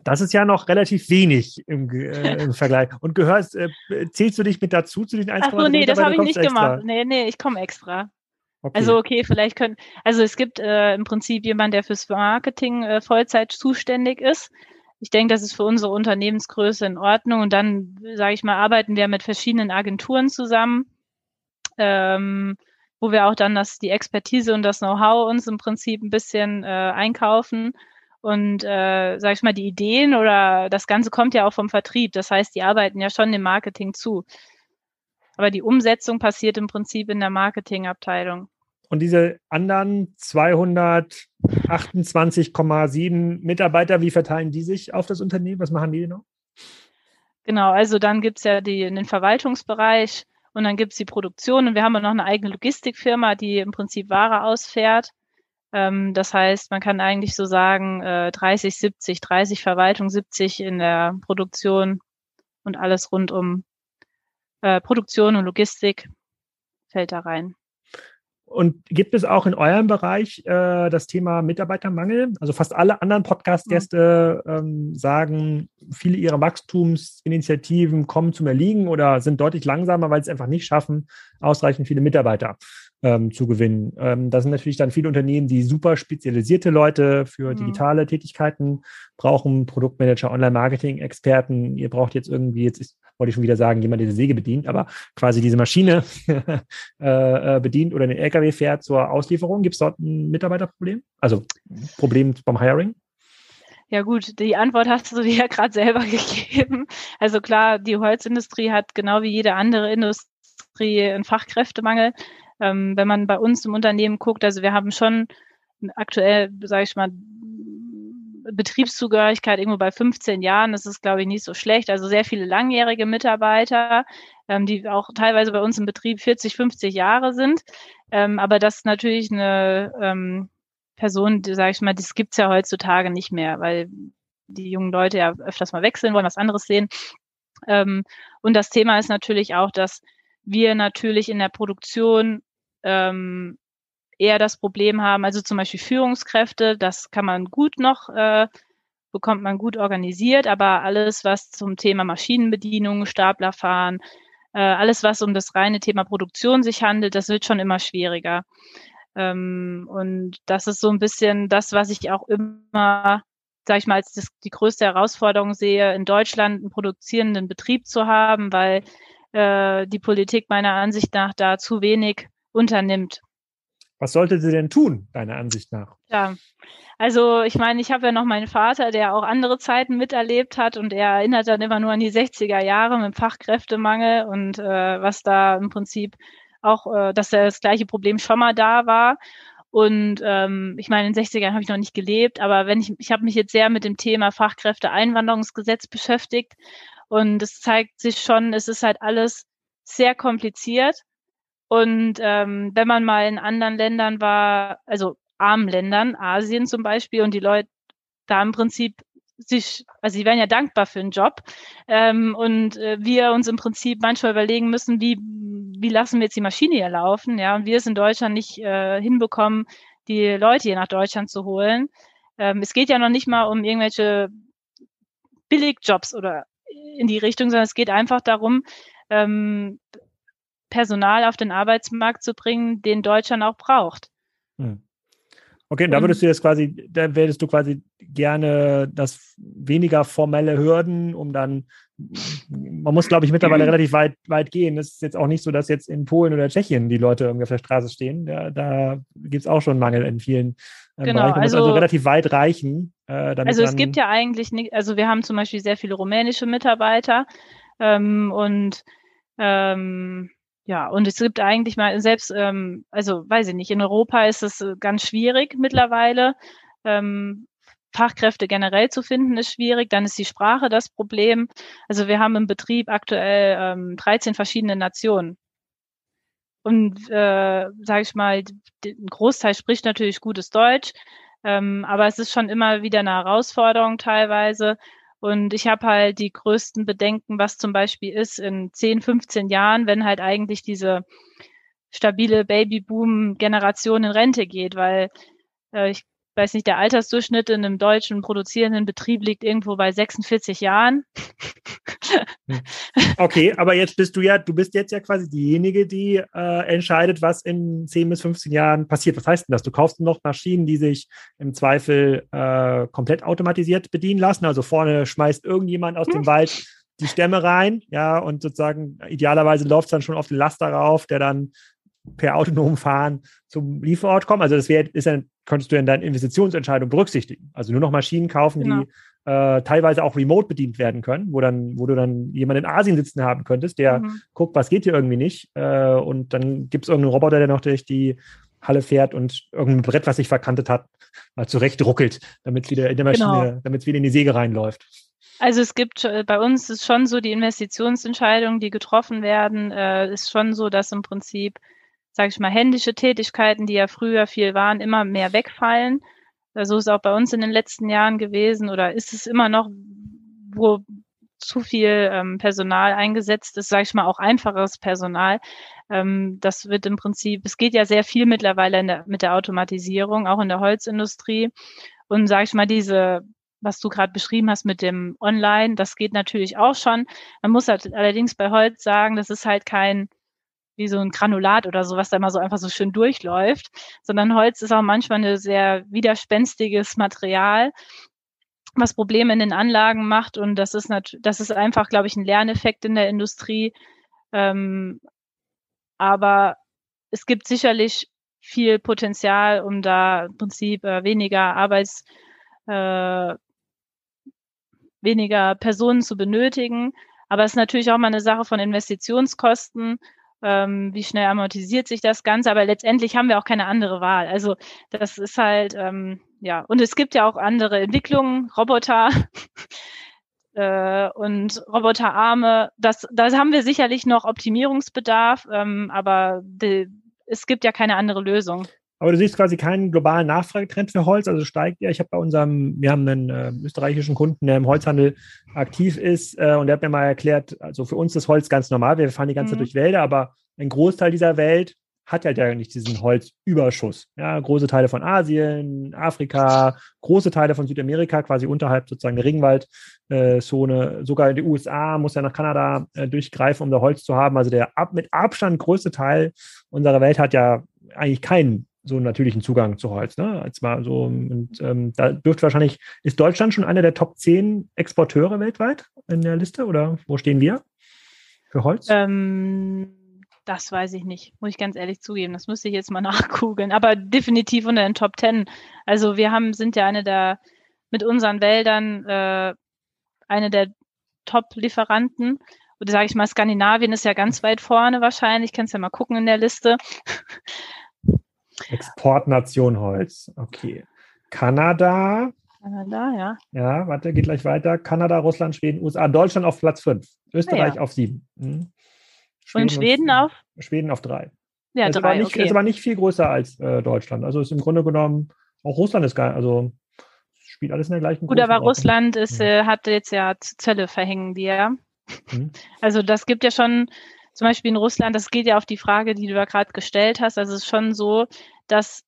Das ist ja noch relativ wenig im, äh, im Vergleich. Und gehörst, äh, zählst du dich mit dazu zu den 1,3 Ach so, nee, das habe ich nicht extra? gemacht. Nee, nee, ich komme extra. Okay. Also okay, vielleicht können, also es gibt äh, im Prinzip jemand, der fürs Marketing äh, Vollzeit zuständig ist. Ich denke, das ist für unsere Unternehmensgröße in Ordnung. Und dann, sage ich mal, arbeiten wir mit verschiedenen Agenturen zusammen, ähm, wo wir auch dann das, die Expertise und das Know-how uns im Prinzip ein bisschen äh, einkaufen. Und äh, sage ich mal, die Ideen oder das Ganze kommt ja auch vom Vertrieb. Das heißt, die arbeiten ja schon dem Marketing zu. Aber die Umsetzung passiert im Prinzip in der Marketingabteilung. Und diese anderen 228,7 Mitarbeiter, wie verteilen die sich auf das Unternehmen? Was machen die noch? Genau, also dann gibt es ja die, den Verwaltungsbereich und dann gibt es die Produktion und wir haben noch eine eigene Logistikfirma, die im Prinzip Ware ausfährt. Ähm, das heißt, man kann eigentlich so sagen, äh, 30, 70, 30 Verwaltung, 70 in der Produktion und alles rund um äh, Produktion und Logistik fällt da rein. Und gibt es auch in eurem Bereich äh, das Thema Mitarbeitermangel? Also fast alle anderen Podcast-Gäste ähm, sagen, viele ihrer Wachstumsinitiativen kommen zum Erliegen oder sind deutlich langsamer, weil sie es einfach nicht schaffen, ausreichend viele Mitarbeiter ähm, zu gewinnen. Ähm, das sind natürlich dann viele Unternehmen, die super spezialisierte Leute für mhm. digitale Tätigkeiten brauchen, Produktmanager, Online-Marketing-Experten. Ihr braucht jetzt irgendwie, jetzt ist, wollte ich schon wieder sagen, jemand, der die Säge bedient, aber quasi diese Maschine äh, äh, bedient oder den LKW fährt zur Auslieferung. Gibt es dort ein Mitarbeiterproblem? Also Problem beim Hiring? Ja gut, die Antwort hast du dir ja gerade selber gegeben. Also klar, die Holzindustrie hat genau wie jede andere Industrie einen Fachkräftemangel. Ähm, wenn man bei uns im Unternehmen guckt, also wir haben schon aktuell, sage ich mal, Betriebszugehörigkeit irgendwo bei 15 Jahren. Das ist, glaube ich, nicht so schlecht. Also sehr viele langjährige Mitarbeiter, ähm, die auch teilweise bei uns im Betrieb 40, 50 Jahre sind. Ähm, aber das ist natürlich eine ähm, Person, sage ich mal, das gibt's ja heutzutage nicht mehr, weil die jungen Leute ja öfters mal wechseln wollen, was anderes sehen. Ähm, und das Thema ist natürlich auch, dass wir natürlich in der Produktion ähm, eher das Problem haben, also zum Beispiel Führungskräfte, das kann man gut noch, äh, bekommt man gut organisiert, aber alles, was zum Thema Maschinenbedienung, Staplerfahren, äh, alles, was um das reine Thema Produktion sich handelt, das wird schon immer schwieriger. Ähm, und das ist so ein bisschen das, was ich auch immer, sage ich mal, als das, die größte Herausforderung sehe, in Deutschland einen produzierenden Betrieb zu haben, weil äh, die Politik meiner Ansicht nach da zu wenig unternimmt. Was sollte sie denn tun, deiner Ansicht nach? Ja, also ich meine, ich habe ja noch meinen Vater, der auch andere Zeiten miterlebt hat und er erinnert dann immer nur an die 60er Jahre mit Fachkräftemangel und äh, was da im Prinzip auch, äh, dass das gleiche Problem schon mal da war. Und ähm, ich meine, in den 60ern habe ich noch nicht gelebt, aber wenn ich, ich habe mich jetzt sehr mit dem Thema Fachkräfteeinwanderungsgesetz beschäftigt und es zeigt sich schon, es ist halt alles sehr kompliziert. Und ähm, wenn man mal in anderen Ländern war, also armen Ländern, Asien zum Beispiel, und die Leute da im Prinzip sich, also sie wären ja dankbar für einen Job. Ähm, und äh, wir uns im Prinzip manchmal überlegen müssen, wie, wie lassen wir jetzt die Maschine hier laufen, ja, und wir es in Deutschland nicht äh, hinbekommen, die Leute hier nach Deutschland zu holen. Ähm, es geht ja noch nicht mal um irgendwelche Billigjobs oder in die Richtung, sondern es geht einfach darum, ähm, Personal auf den Arbeitsmarkt zu bringen, den Deutschland auch braucht. Hm. Okay, da würdest du jetzt quasi, da würdest du quasi gerne das weniger formelle Hürden, um dann, man muss, glaube ich, mittlerweile relativ weit, weit gehen. Es ist jetzt auch nicht so, dass jetzt in Polen oder Tschechien die Leute irgendwie auf der Straße stehen. Da, da gibt es auch schon Mangel in vielen äh, genau, Bereichen. Also, also relativ weit reichen. Äh, also es gibt ja eigentlich nicht, also wir haben zum Beispiel sehr viele rumänische Mitarbeiter ähm, und ähm, ja, und es gibt eigentlich mal selbst, ähm, also weiß ich nicht, in Europa ist es äh, ganz schwierig mittlerweile. Ähm, Fachkräfte generell zu finden ist schwierig, dann ist die Sprache das Problem. Also wir haben im Betrieb aktuell ähm, 13 verschiedene Nationen. Und äh, sage ich mal, ein Großteil spricht natürlich gutes Deutsch, ähm, aber es ist schon immer wieder eine Herausforderung teilweise. Und ich habe halt die größten Bedenken, was zum Beispiel ist in 10, 15 Jahren, wenn halt eigentlich diese stabile Babyboom-Generation in Rente geht, weil äh, ich weiß nicht, der Altersdurchschnitt in einem deutschen produzierenden Betrieb liegt irgendwo bei 46 Jahren. Hm. Okay, aber jetzt bist du ja, du bist jetzt ja quasi diejenige, die äh, entscheidet, was in 10 bis 15 Jahren passiert. Was heißt denn das? Du kaufst noch Maschinen, die sich im Zweifel äh, komplett automatisiert bedienen lassen. Also vorne schmeißt irgendjemand aus dem hm. Wald die Stämme rein, ja, und sozusagen idealerweise läuft es dann schon auf den Laster rauf, der dann per autonomem Fahren zum Lieferort kommt. Also das wäre, ist dann, könntest du in deiner Investitionsentscheidung berücksichtigen. Also nur noch Maschinen kaufen, genau. die äh, teilweise auch remote bedient werden können, wo dann, wo du dann jemanden in Asien sitzen haben könntest, der mhm. guckt, was geht hier irgendwie nicht. Äh, und dann gibt es irgendeinen Roboter, der noch durch die Halle fährt und irgendein Brett, was sich verkantet hat, mal zurecht ruckelt, damit es wieder in der Maschine, genau. damit es wieder in die Säge reinläuft. Also es gibt äh, bei uns ist schon so die Investitionsentscheidungen, die getroffen werden, äh, ist schon so, dass im Prinzip sage ich mal, händische Tätigkeiten, die ja früher viel waren, immer mehr wegfallen. So ist auch bei uns in den letzten Jahren gewesen oder ist es immer noch, wo zu viel ähm, Personal eingesetzt ist, sage ich mal, auch einfaches Personal. Ähm, das wird im Prinzip, es geht ja sehr viel mittlerweile der, mit der Automatisierung, auch in der Holzindustrie. Und sage ich mal, diese was du gerade beschrieben hast mit dem Online, das geht natürlich auch schon. Man muss halt allerdings bei Holz sagen, das ist halt kein wie so ein Granulat oder so, was da immer so einfach so schön durchläuft, sondern Holz ist auch manchmal ein sehr widerspenstiges Material, was Probleme in den Anlagen macht und das ist natürlich, das ist einfach, glaube ich, ein Lerneffekt in der Industrie. Ähm, aber es gibt sicherlich viel Potenzial, um da im Prinzip äh, weniger Arbeits, äh, weniger Personen zu benötigen. Aber es ist natürlich auch mal eine Sache von Investitionskosten ähm, wie schnell amortisiert sich das Ganze, aber letztendlich haben wir auch keine andere Wahl. Also das ist halt, ähm, ja, und es gibt ja auch andere Entwicklungen, Roboter äh, und Roboterarme. Das, da haben wir sicherlich noch Optimierungsbedarf, ähm, aber es gibt ja keine andere Lösung. Aber du siehst quasi keinen globalen Nachfragetrend für Holz, also steigt ja. Ich habe bei unserem, wir haben einen äh, österreichischen Kunden, der im Holzhandel aktiv ist äh, und der hat mir mal erklärt, also für uns ist Holz ganz normal, wir fahren die ganze Zeit mhm. durch Wälder, aber ein Großteil dieser Welt hat halt ja nicht diesen Holzüberschuss. Ja, große Teile von Asien, Afrika, große Teile von Südamerika, quasi unterhalb sozusagen der Regenwaldzone, äh, sogar die USA muss ja nach Kanada äh, durchgreifen, um da Holz zu haben. Also der ab, mit Abstand größte Teil unserer Welt hat ja eigentlich keinen so einen natürlichen Zugang zu Holz. Ne? Mal so, und ähm, da dürfte wahrscheinlich, ist Deutschland schon einer der Top 10 Exporteure weltweit in der Liste oder wo stehen wir für Holz? Ähm, das weiß ich nicht, muss ich ganz ehrlich zugeben. Das müsste ich jetzt mal nachgoogeln, aber definitiv unter den Top 10. Also wir haben, sind ja eine der, mit unseren Wäldern, äh, eine der Top-Lieferanten. Oder sage ich mal, Skandinavien ist ja ganz weit vorne wahrscheinlich. Kannst ja mal gucken in der Liste. Exportnation Holz. Okay. Kanada. Kanada, ja. Ja, warte, geht gleich weiter. Kanada, Russland, Schweden, USA, Deutschland auf Platz 5. Österreich ah, ja. auf 7. Hm. Schweden und Schweden auf? Schweden auf 3. Ja, ist, drei, aber nicht, okay. ist aber nicht viel größer als äh, Deutschland. Also ist im Grunde genommen, auch Russland ist geil. Also spielt alles in der gleichen Gut, aber Russland ist, hm. äh, hat jetzt ja Zölle verhängen die ja. Hm. Also das gibt ja schon zum Beispiel in Russland, das geht ja auf die Frage, die du da gerade gestellt hast. Also es ist schon so, dass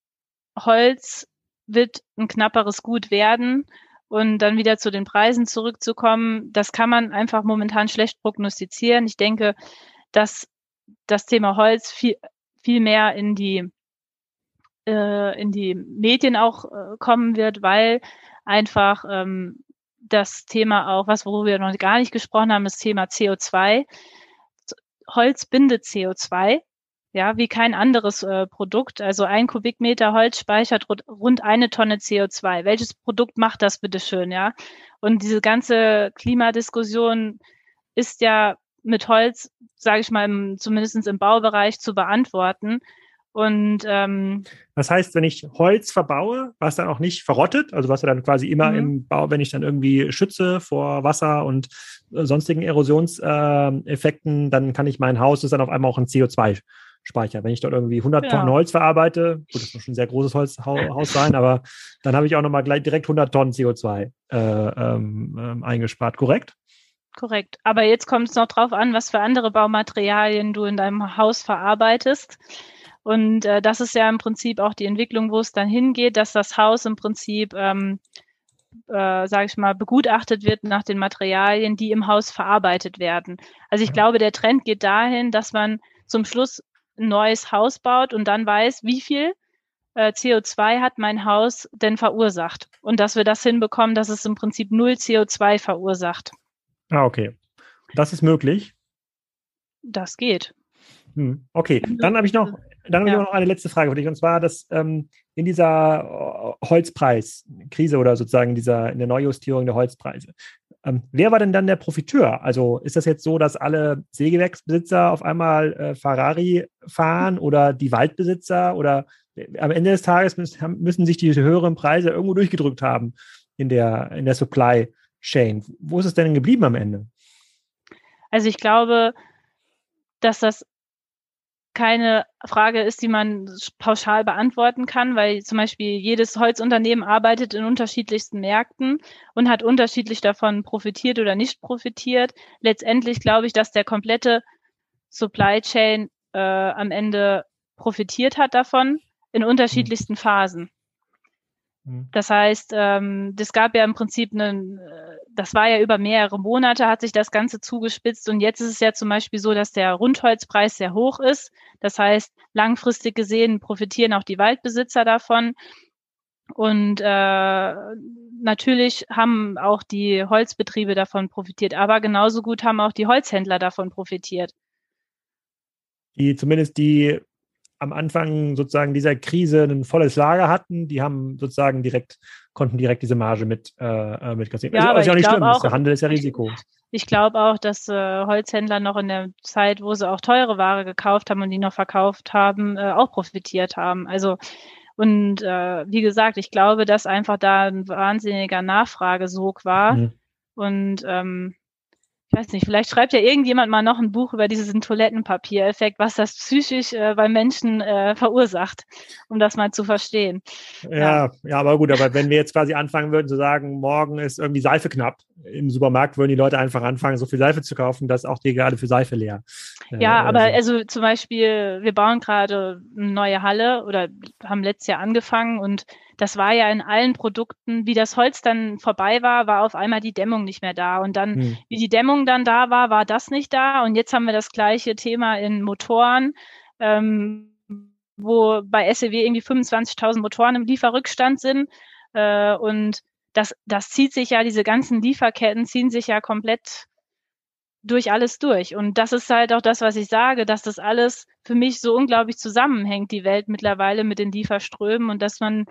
Holz wird ein knapperes Gut werden. Und dann wieder zu den Preisen zurückzukommen, das kann man einfach momentan schlecht prognostizieren. Ich denke, dass das Thema Holz viel, viel mehr in die, äh, in die Medien auch äh, kommen wird, weil einfach ähm, das Thema auch, was worüber wir noch gar nicht gesprochen haben, das Thema CO2. Holz bindet CO2, ja, wie kein anderes äh, Produkt. Also ein Kubikmeter Holz speichert rund eine Tonne CO2. Welches Produkt macht das bitte schön, ja? Und diese ganze Klimadiskussion ist ja mit Holz, sage ich mal, im, zumindest im Baubereich zu beantworten. Und ähm, das heißt, wenn ich Holz verbaue, was dann auch nicht verrottet, also was ja dann quasi immer mhm. im Bau, wenn ich dann irgendwie schütze vor Wasser und äh, sonstigen Erosionseffekten, äh, dann kann ich mein Haus, ist dann auf einmal auch ein CO2-Speicher. Wenn ich dort irgendwie 100 ja. Tonnen Holz verarbeite, gut, das muss schon ein sehr großes Holzhaus sein, aber dann habe ich auch nochmal gleich direkt 100 Tonnen CO2 äh, ähm, ähm, eingespart, korrekt? Korrekt. Aber jetzt kommt es noch drauf an, was für andere Baumaterialien du in deinem Haus verarbeitest. Und äh, das ist ja im Prinzip auch die Entwicklung, wo es dann hingeht, dass das Haus im Prinzip, ähm, äh, sage ich mal, begutachtet wird nach den Materialien, die im Haus verarbeitet werden. Also ich glaube, der Trend geht dahin, dass man zum Schluss ein neues Haus baut und dann weiß, wie viel äh, CO2 hat mein Haus denn verursacht. Und dass wir das hinbekommen, dass es im Prinzip null CO2 verursacht. Ah, okay. Das ist möglich. Das geht. Hm, okay, dann habe ich noch, dann habe ja. ich noch eine letzte Frage für dich. Und zwar, dass ähm, in dieser äh, Holzpreiskrise oder sozusagen dieser in der Neujustierung der Holzpreise, ähm, wer war denn dann der Profiteur? Also ist das jetzt so, dass alle Sägewerksbesitzer auf einmal äh, Ferrari fahren oder die Waldbesitzer oder äh, am Ende des Tages müssen, müssen sich die höheren Preise irgendwo durchgedrückt haben in der, in der Supply Chain. Wo ist es denn geblieben am Ende? Also ich glaube, dass das keine Frage ist, die man pauschal beantworten kann, weil zum Beispiel jedes Holzunternehmen arbeitet in unterschiedlichsten Märkten und hat unterschiedlich davon profitiert oder nicht profitiert. Letztendlich glaube ich, dass der komplette Supply Chain äh, am Ende profitiert hat davon in unterschiedlichsten Phasen. Mhm. Das heißt, ähm, das gab ja im Prinzip einen, äh, das war ja über mehrere Monate, hat sich das Ganze zugespitzt und jetzt ist es ja zum Beispiel so, dass der Rundholzpreis sehr hoch ist. Das heißt, langfristig gesehen profitieren auch die Waldbesitzer davon. Und äh, natürlich haben auch die Holzbetriebe davon profitiert, aber genauso gut haben auch die Holzhändler davon profitiert. Die zumindest die am Anfang sozusagen dieser Krise ein volles Lager hatten, die haben sozusagen direkt, konnten direkt diese Marge mit, äh, äh mit kassieren. Ja, also, ist ja auch nicht schlimm, auch, der Handel ist ja Risiko. Ich glaube auch, dass äh, Holzhändler noch in der Zeit, wo sie auch teure Ware gekauft haben und die noch verkauft haben, äh, auch profitiert haben. Also und äh, wie gesagt, ich glaube, dass einfach da ein wahnsinniger Nachfragesog war. Mhm. Und ähm, ich weiß nicht, vielleicht schreibt ja irgendjemand mal noch ein Buch über diesen Toilettenpapiereffekt, was das psychisch äh, bei Menschen äh, verursacht, um das mal zu verstehen. Ja, ja, ja, aber gut, aber wenn wir jetzt quasi anfangen würden zu sagen, morgen ist irgendwie Seife knapp im Supermarkt, würden die Leute einfach anfangen, so viel Seife zu kaufen, dass auch die gerade für Seife leer. Äh, ja, aber so. also zum Beispiel, wir bauen gerade eine neue Halle oder haben letztes Jahr angefangen und das war ja in allen Produkten, wie das Holz dann vorbei war, war auf einmal die Dämmung nicht mehr da. Und dann, hm. wie die Dämmung dann da war, war das nicht da. Und jetzt haben wir das gleiche Thema in Motoren, ähm, wo bei SEW irgendwie 25.000 Motoren im Lieferrückstand sind. Äh, und das, das zieht sich ja, diese ganzen Lieferketten ziehen sich ja komplett durch alles durch. Und das ist halt auch das, was ich sage, dass das alles für mich so unglaublich zusammenhängt, die Welt mittlerweile mit den Lieferströmen und dass man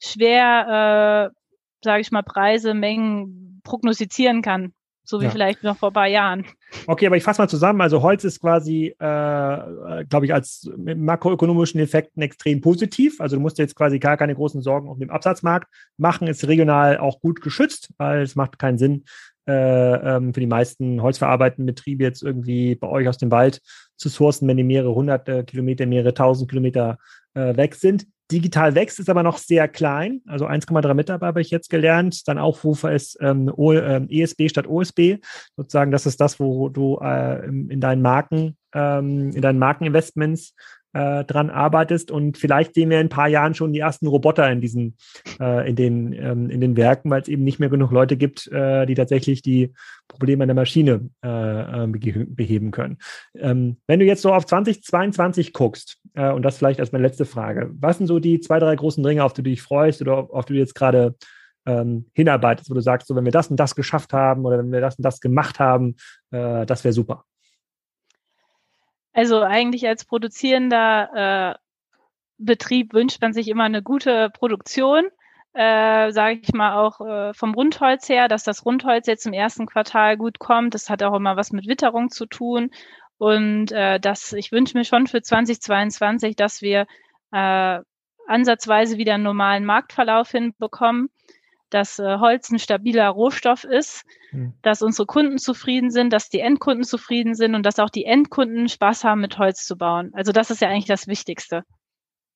schwer, äh, sage ich mal, Preise, Mengen prognostizieren kann. So wie ja. vielleicht noch vor ein paar Jahren. Okay, aber ich fasse mal zusammen. Also Holz ist quasi, äh, glaube ich, als makroökonomischen Effekten extrem positiv. Also du musst jetzt quasi gar keine großen Sorgen um den Absatzmarkt machen. Ist regional auch gut geschützt, weil es macht keinen Sinn, äh, ähm, für die meisten holzverarbeitenden Betriebe jetzt irgendwie bei euch aus dem Wald zu sourcen, wenn die mehrere hundert Kilometer, mehrere tausend Kilometer äh, weg sind. Digital wächst, ist aber noch sehr klein, also 1,3 Mitarbeiter habe ich jetzt gelernt. Dann Aufrufe ist ähm, ähm, ESB statt OSB. Sozusagen, das ist das, wo du äh, in deinen Marken, ähm, in deinen Markeninvestments äh, dran arbeitest und vielleicht sehen wir in ein paar Jahren schon die ersten Roboter in diesen, äh, in den, ähm, in den Werken, weil es eben nicht mehr genug Leute gibt, äh, die tatsächlich die Probleme an der Maschine äh, äh beheben können. Ähm, wenn du jetzt so auf 2022 guckst, äh, und das vielleicht als meine letzte Frage, was sind so die zwei, drei großen Dinge, auf die du dich freust oder auf, auf die du jetzt gerade ähm, hinarbeitest, wo du sagst, so wenn wir das und das geschafft haben oder wenn wir das und das gemacht haben, äh, das wäre super. Also eigentlich als produzierender äh, Betrieb wünscht man sich immer eine gute Produktion. Äh, sage ich mal auch äh, vom Rundholz her, dass das Rundholz jetzt im ersten Quartal gut kommt. Das hat auch immer was mit Witterung zu tun. Und äh, das, ich wünsche mir schon für 2022, dass wir äh, ansatzweise wieder einen normalen Marktverlauf hinbekommen dass äh, Holz ein stabiler Rohstoff ist, mhm. dass unsere Kunden zufrieden sind, dass die Endkunden zufrieden sind und dass auch die Endkunden Spaß haben, mit Holz zu bauen. Also das ist ja eigentlich das Wichtigste.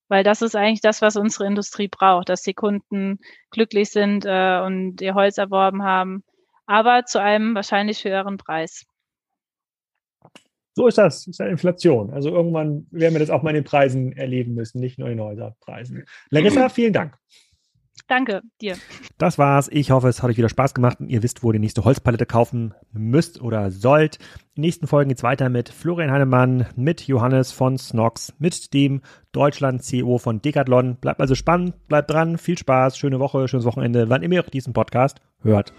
Weil das ist eigentlich das, was unsere Industrie braucht, dass die Kunden glücklich sind äh, und ihr Holz erworben haben, aber zu einem wahrscheinlich höheren Preis. So ist das. Das ist ja Inflation. Also irgendwann werden wir das auch mal in den Preisen erleben müssen, nicht nur in den Häuserpreisen. Larissa, vielen Dank. Danke dir. Das war's. Ich hoffe, es hat euch wieder Spaß gemacht und ihr wisst, wo ihr die nächste Holzpalette kaufen müsst oder sollt. In den nächsten Folgen geht's weiter mit Florian Heinemann, mit Johannes von Snox, mit dem Deutschland CEO von Decathlon. Bleibt also spannend, bleibt dran, viel Spaß, schöne Woche, schönes Wochenende, wann immer ihr diesen Podcast hört.